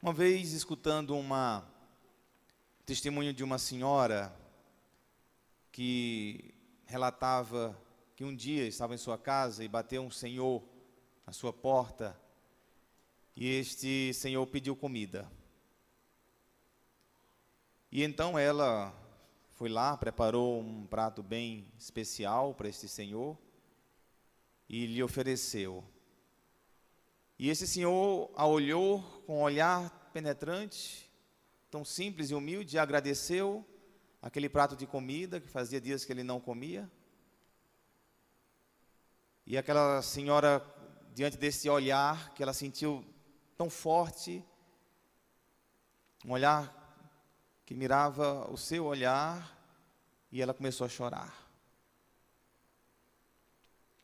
Uma vez escutando uma testemunho de uma senhora que relatava que um dia estava em sua casa e bateu um senhor na sua porta e este senhor pediu comida. E então ela foi lá, preparou um prato bem especial para este senhor e lhe ofereceu. E esse senhor a olhou com um olhar penetrante, tão simples e humilde, agradeceu aquele prato de comida que fazia dias que ele não comia. E aquela senhora, diante desse olhar que ela sentiu tão forte, um olhar que mirava o seu olhar, e ela começou a chorar.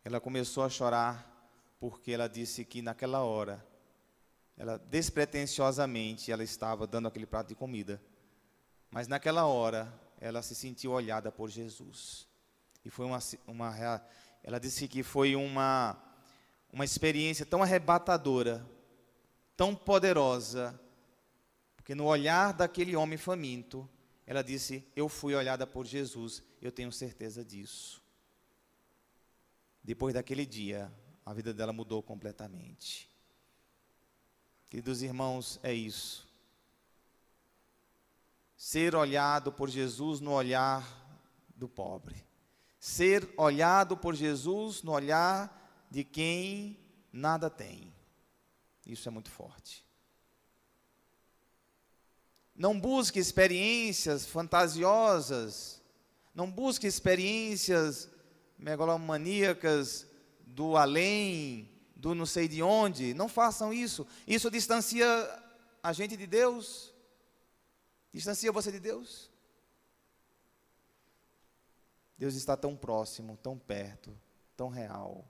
Ela começou a chorar porque ela disse que naquela hora, ela despretensiosamente ela estava dando aquele prato de comida, mas naquela hora ela se sentiu olhada por Jesus. E foi uma, uma ela disse que foi uma uma experiência tão arrebatadora, tão poderosa, porque no olhar daquele homem faminto, ela disse: Eu fui olhada por Jesus, eu tenho certeza disso. Depois daquele dia, a vida dela mudou completamente. Queridos irmãos, é isso. Ser olhado por Jesus no olhar do pobre. Ser olhado por Jesus no olhar de quem nada tem. Isso é muito forte. Não busque experiências fantasiosas. Não busque experiências megalomaníacas do além, do não sei de onde. Não façam isso. Isso distancia a gente de Deus. Distancia você de Deus. Deus está tão próximo, tão perto, tão real.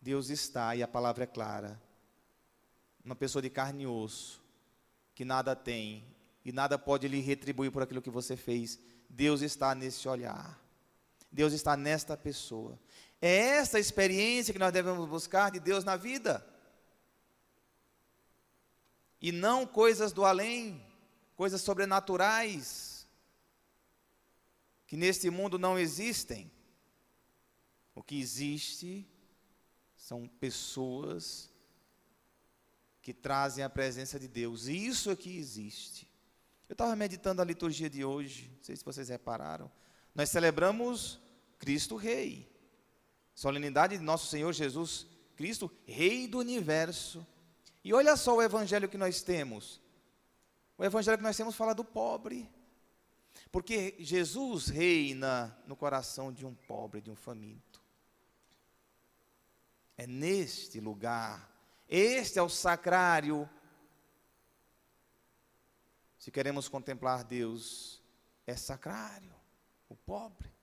Deus está, e a palavra é clara. Uma pessoa de carne e osso, que nada tem e nada pode lhe retribuir por aquilo que você fez. Deus está nesse olhar. Deus está nesta pessoa. É essa experiência que nós devemos buscar de Deus na vida. E não coisas do além, coisas sobrenaturais, que neste mundo não existem. O que existe são pessoas que trazem a presença de Deus. E isso que existe. Eu estava meditando a liturgia de hoje, não sei se vocês repararam. Nós celebramos Cristo Rei. Solenidade de nosso Senhor Jesus Cristo, Rei do universo. E olha só o evangelho que nós temos. O evangelho que nós temos fala do pobre. Porque Jesus reina no coração de um pobre, de um faminto. É neste lugar. Este é o sacrário. Se queremos contemplar Deus, é sacrário, o pobre.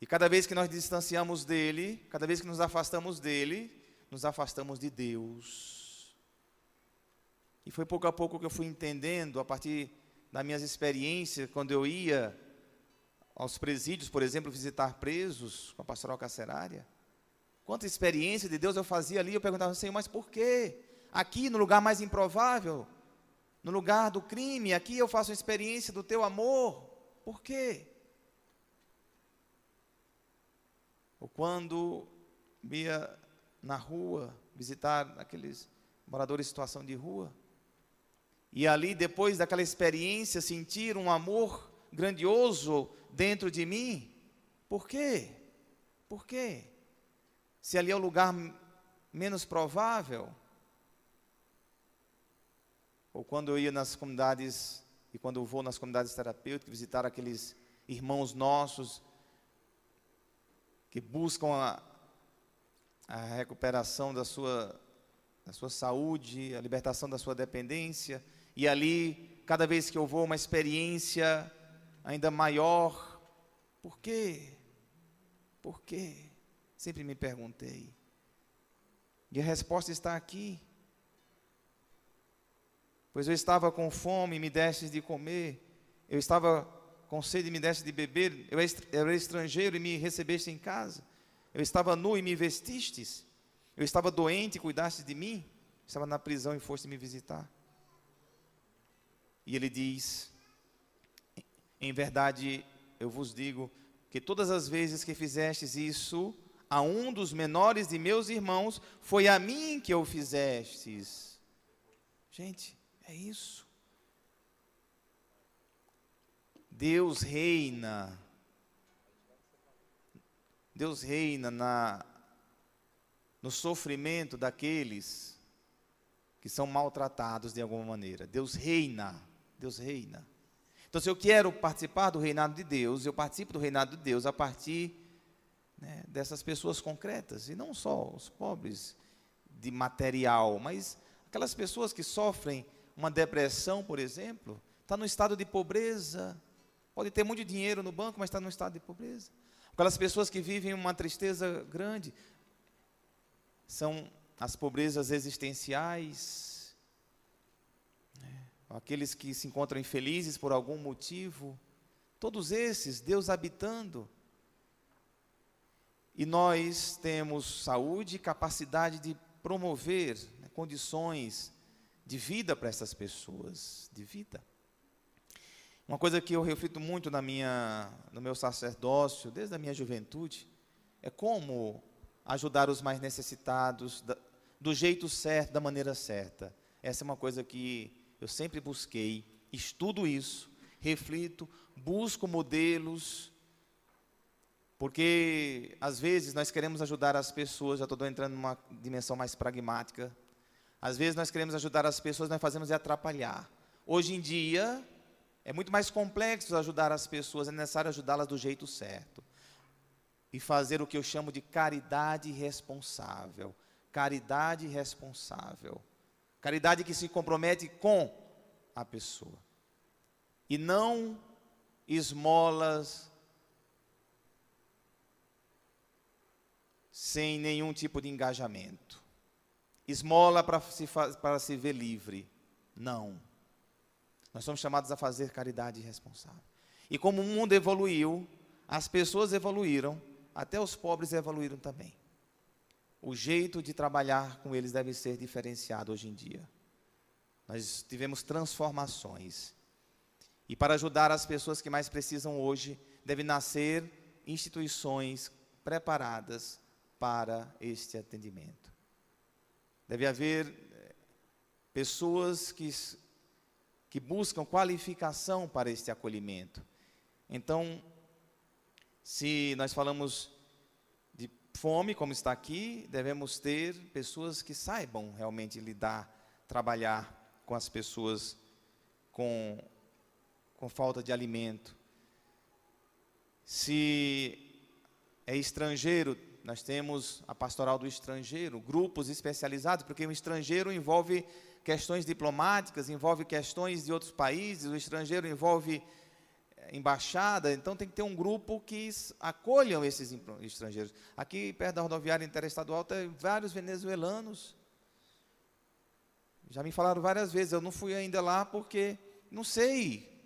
E cada vez que nós distanciamos dele, cada vez que nos afastamos dele, nos afastamos de Deus. E foi pouco a pouco que eu fui entendendo, a partir das minhas experiências, quando eu ia aos presídios, por exemplo, visitar presos com a pastoral carcerária. Quanta experiência de Deus eu fazia ali, eu perguntava, Senhor, mas por quê? Aqui, no lugar mais improvável, no lugar do crime, aqui eu faço experiência do teu amor. Por quê? Ou quando ia na rua visitar aqueles moradores em situação de rua. E ali, depois daquela experiência, sentir um amor grandioso dentro de mim. Por quê? Por quê? Se ali é o lugar menos provável. Ou quando eu ia nas comunidades, e quando eu vou nas comunidades terapêuticas, visitar aqueles irmãos nossos que buscam a, a recuperação da sua, da sua saúde, a libertação da sua dependência, e ali, cada vez que eu vou, uma experiência ainda maior. Por quê? Por quê? Sempre me perguntei. E a resposta está aqui. Pois eu estava com fome me destes de comer, eu estava com sede me deste de beber, eu era estrangeiro e me recebeste em casa, eu estava nu e me vestistes, eu estava doente e cuidaste de mim. estava na prisão e foste me visitar. E ele diz: Em verdade, eu vos digo que todas as vezes que fizestes isso a um dos menores de meus irmãos, foi a mim que o fizestes. Gente, é isso. Deus reina. Deus reina na, no sofrimento daqueles que são maltratados de alguma maneira. Deus reina. Deus reina. Então, se eu quero participar do reinado de Deus, eu participo do reinado de Deus a partir né, dessas pessoas concretas, e não só os pobres de material, mas aquelas pessoas que sofrem uma depressão, por exemplo, está no estado de pobreza, Pode ter muito dinheiro no banco, mas está num estado de pobreza. Aquelas pessoas que vivem uma tristeza grande são as pobrezas existenciais, né? aqueles que se encontram infelizes por algum motivo. Todos esses, Deus habitando. E nós temos saúde e capacidade de promover né, condições de vida para essas pessoas, de vida. Uma coisa que eu reflito muito na minha, no meu sacerdócio, desde a minha juventude, é como ajudar os mais necessitados da, do jeito certo, da maneira certa. Essa é uma coisa que eu sempre busquei, estudo isso, reflito, busco modelos, porque às vezes nós queremos ajudar as pessoas, já estou entrando numa dimensão mais pragmática. Às vezes nós queremos ajudar as pessoas, nós fazemos é atrapalhar. Hoje em dia, é muito mais complexo ajudar as pessoas, é necessário ajudá-las do jeito certo. E fazer o que eu chamo de caridade responsável. Caridade responsável. Caridade que se compromete com a pessoa. E não esmolas sem nenhum tipo de engajamento. Esmola para se, se ver livre. Não. Nós somos chamados a fazer caridade responsável. E como o mundo evoluiu, as pessoas evoluíram, até os pobres evoluíram também. O jeito de trabalhar com eles deve ser diferenciado hoje em dia. Nós tivemos transformações. E para ajudar as pessoas que mais precisam hoje, deve nascer instituições preparadas para este atendimento. Deve haver eh, pessoas que que buscam qualificação para este acolhimento. Então, se nós falamos de fome, como está aqui, devemos ter pessoas que saibam realmente lidar, trabalhar com as pessoas com, com falta de alimento. Se é estrangeiro, nós temos a pastoral do estrangeiro, grupos especializados, porque o estrangeiro envolve questões diplomáticas, envolve questões de outros países, o estrangeiro envolve eh, embaixada, então tem que ter um grupo que acolham esses estrangeiros. Aqui perto da rodoviária interestadual tem vários venezuelanos. Já me falaram várias vezes, eu não fui ainda lá porque não sei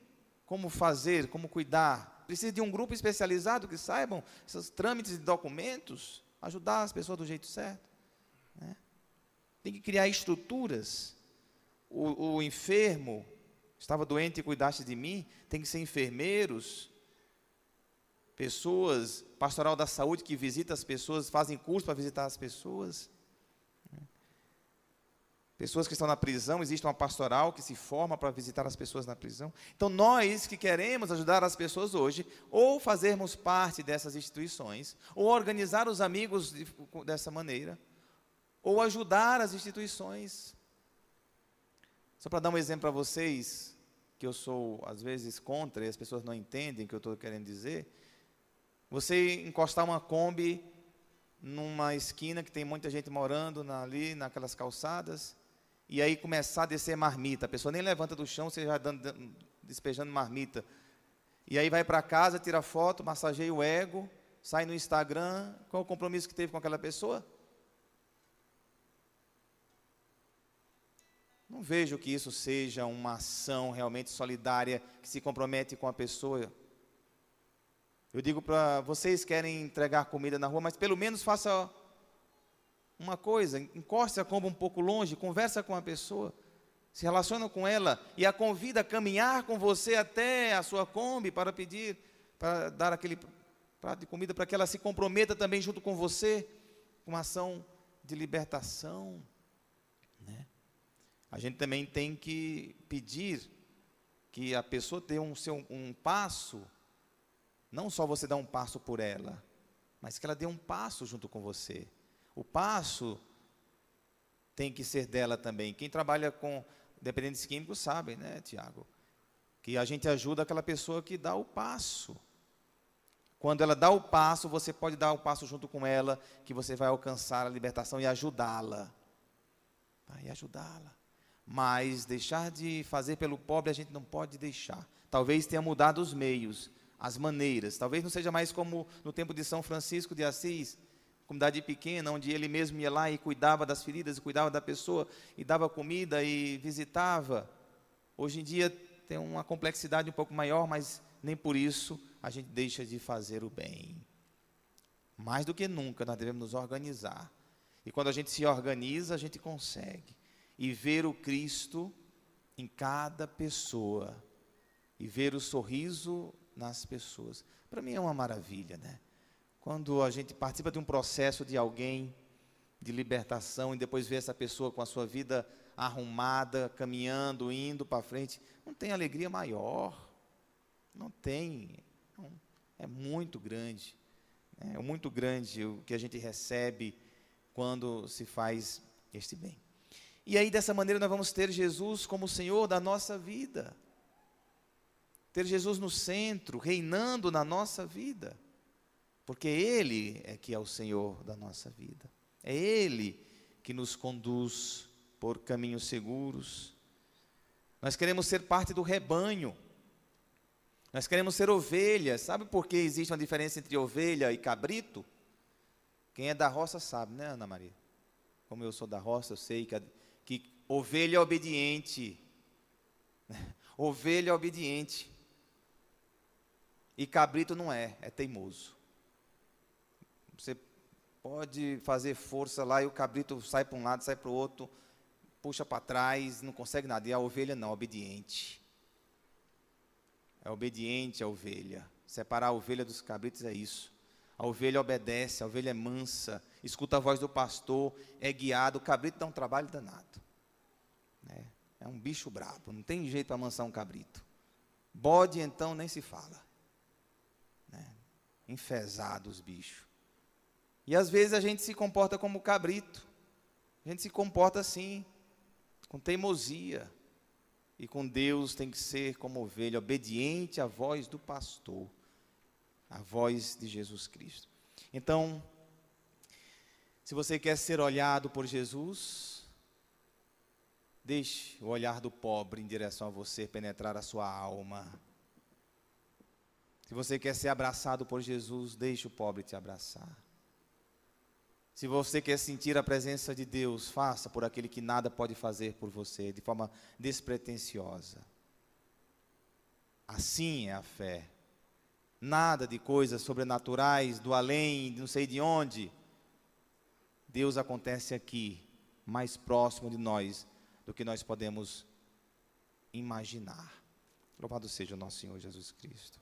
como fazer, como cuidar. Precisa de um grupo especializado que saibam esses trâmites de documentos, ajudar as pessoas do jeito certo. Né? Tem que criar estruturas o, o enfermo estava doente e cuidaste de mim, tem que ser enfermeiros, pessoas, pastoral da saúde que visita as pessoas, fazem curso para visitar as pessoas. Pessoas que estão na prisão, existe uma pastoral que se forma para visitar as pessoas na prisão. Então, nós que queremos ajudar as pessoas hoje, ou fazermos parte dessas instituições, ou organizar os amigos de, dessa maneira, ou ajudar as instituições só para dar um exemplo para vocês, que eu sou às vezes contra e as pessoas não entendem o que eu estou querendo dizer. Você encostar uma Kombi numa esquina que tem muita gente morando na, ali naquelas calçadas, e aí começar a descer marmita. A pessoa nem levanta do chão, você já dando, despejando marmita. E aí vai para casa, tira foto, massageia o ego, sai no Instagram. Qual o compromisso que teve com aquela pessoa? Não vejo que isso seja uma ação realmente solidária que se compromete com a pessoa. Eu digo para vocês querem entregar comida na rua, mas pelo menos faça uma coisa, encoste a Kombi um pouco longe, conversa com a pessoa, se relaciona com ela e a convida a caminhar com você até a sua Kombi para pedir, para dar aquele prato de comida, para que ela se comprometa também junto com você, com uma ação de libertação. Né? A gente também tem que pedir que a pessoa dê um, seu, um passo, não só você dar um passo por ela, mas que ela dê um passo junto com você. O passo tem que ser dela também. Quem trabalha com dependentes químicos sabe, né, Tiago? Que a gente ajuda aquela pessoa que dá o passo. Quando ela dá o passo, você pode dar o passo junto com ela, que você vai alcançar a libertação e ajudá-la. Vai ajudá-la. Mas deixar de fazer pelo pobre a gente não pode deixar. Talvez tenha mudado os meios, as maneiras. Talvez não seja mais como no tempo de São Francisco de Assis, comunidade pequena, onde ele mesmo ia lá e cuidava das feridas, e cuidava da pessoa, e dava comida e visitava. Hoje em dia tem uma complexidade um pouco maior, mas nem por isso a gente deixa de fazer o bem. Mais do que nunca, nós devemos nos organizar. E quando a gente se organiza, a gente consegue. E ver o Cristo em cada pessoa. E ver o sorriso nas pessoas. Para mim é uma maravilha, né? Quando a gente participa de um processo de alguém de libertação e depois vê essa pessoa com a sua vida arrumada, caminhando, indo para frente, não tem alegria maior. Não tem. É muito grande. É muito grande o que a gente recebe quando se faz este bem. E aí, dessa maneira, nós vamos ter Jesus como Senhor da nossa vida. Ter Jesus no centro, reinando na nossa vida porque Ele é que é o Senhor da nossa vida. É Ele que nos conduz por caminhos seguros. Nós queremos ser parte do rebanho. Nós queremos ser ovelhas. Sabe por que existe uma diferença entre ovelha e cabrito? Quem é da roça sabe, né, Ana Maria? Como eu sou da roça, eu sei que, a, que ovelha é obediente. ovelha é obediente. E cabrito não é, é teimoso. Você pode fazer força lá e o cabrito sai para um lado, sai para o outro, puxa para trás, não consegue nada. E a ovelha não, obediente. É obediente a ovelha. Separar a ovelha dos cabritos é isso. A ovelha obedece, a ovelha é mansa, escuta a voz do pastor, é guiado. O cabrito dá um trabalho danado. É, é um bicho brabo, não tem jeito para amansar um cabrito. Bode, então, nem se fala. Né? Os bichos. E às vezes a gente se comporta como cabrito. A gente se comporta assim, com teimosia. E com Deus tem que ser como ovelha, obediente à voz do pastor, à voz de Jesus Cristo. Então, se você quer ser olhado por Jesus, deixe o olhar do pobre em direção a você penetrar a sua alma. Se você quer ser abraçado por Jesus, deixe o pobre te abraçar. Se você quer sentir a presença de Deus, faça por aquele que nada pode fazer por você, de forma despretensiosa. Assim é a fé. Nada de coisas sobrenaturais, do além, não sei de onde. Deus acontece aqui, mais próximo de nós do que nós podemos imaginar. Louvado seja o nosso Senhor Jesus Cristo.